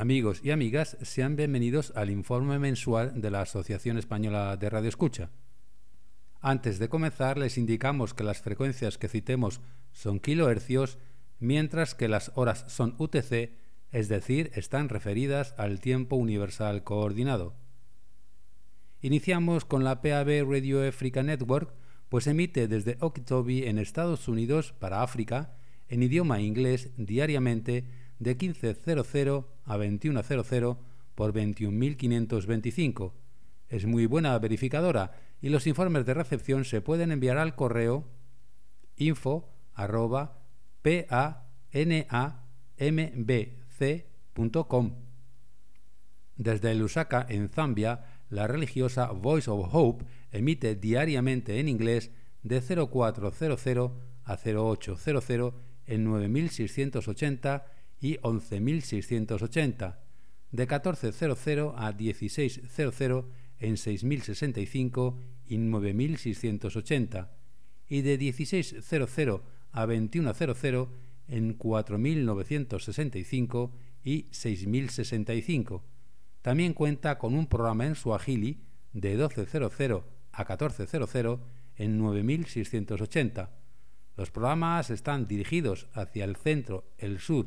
Amigos y amigas, sean bienvenidos al informe mensual de la Asociación Española de Radio Escucha. Antes de comenzar, les indicamos que las frecuencias que citemos son kilohercios, mientras que las horas son UTC, es decir, están referidas al tiempo universal coordinado. Iniciamos con la PAB Radio Africa Network, pues emite desde Okitobi en Estados Unidos para África, en idioma inglés, diariamente de 15.00 a 21.00 por 21.525. Es muy buena verificadora y los informes de recepción se pueden enviar al correo info arroba panambc.com. Desde Lusaka, en Zambia, la religiosa Voice of Hope emite diariamente en inglés de 0400 a 0800 en 9680 y 11.680, de 14.00 a 16.00 en 6.065 y 9.680, y de 16.00 a 21.00 en 4.965 y 6.065. También cuenta con un programa en Swahili de 12.00 a 14.00 en 9.680. Los programas están dirigidos hacia el centro, el sur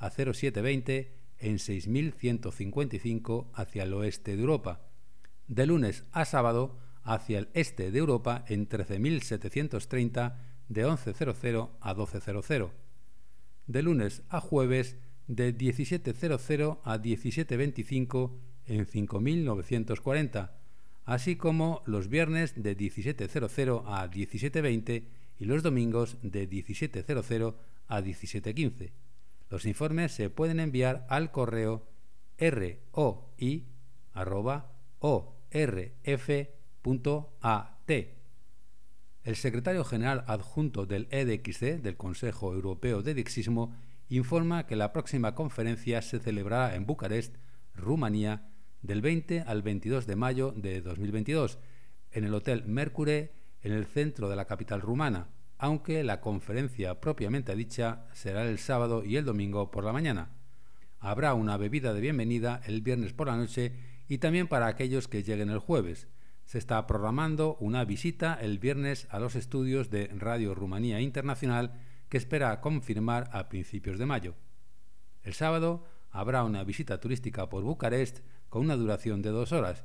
a 0720 en 6155 hacia el oeste de Europa, de lunes a sábado hacia el este de Europa en 13730 de 1100 a 1200, de lunes a jueves de 1700 a 1725 en 5940, así como los viernes de 1700 a 1720 y los domingos de 1700 a 1715. Los informes se pueden enviar al correo roi.orf.at. El secretario general adjunto del EDXD, del Consejo Europeo de Dixismo, informa que la próxima conferencia se celebrará en Bucarest, Rumanía, del 20 al 22 de mayo de 2022, en el Hotel Mercure, en el centro de la capital rumana, aunque la conferencia propiamente dicha será el sábado y el domingo por la mañana. Habrá una bebida de bienvenida el viernes por la noche y también para aquellos que lleguen el jueves. Se está programando una visita el viernes a los estudios de Radio Rumanía Internacional que espera confirmar a principios de mayo. El sábado habrá una visita turística por Bucarest con una duración de dos horas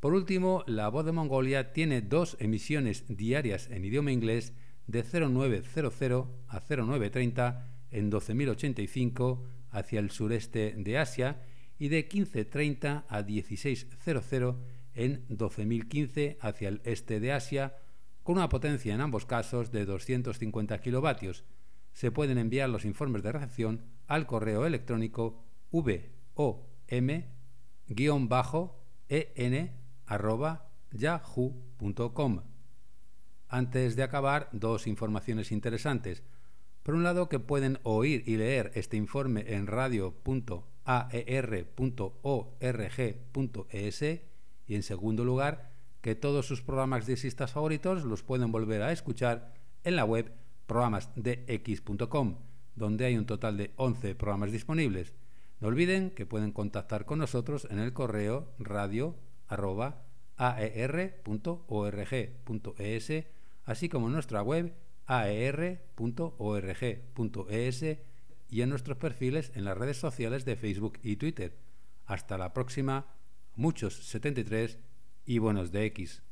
Por último, La Voz de Mongolia tiene dos emisiones diarias en idioma inglés de 0900 a 0930 en 12.085 hacia el sureste de Asia y de 1530 a 1600 en 12.015 hacia el este de Asia, con una potencia en ambos casos de 250 kilovatios. Se pueden enviar los informes de recepción al correo electrónico vom-en arroba yahoo.com. Antes de acabar, dos informaciones interesantes. Por un lado, que pueden oír y leer este informe en radio.aer.org.es y en segundo lugar, que todos sus programas de sistas favoritos los pueden volver a escuchar en la web programasdx.com, donde hay un total de 11 programas disponibles. No olviden que pueden contactar con nosotros en el correo radio aer.org.es, así como en nuestra web aer.org.es y en nuestros perfiles en las redes sociales de Facebook y Twitter. Hasta la próxima, muchos 73 y buenos de X.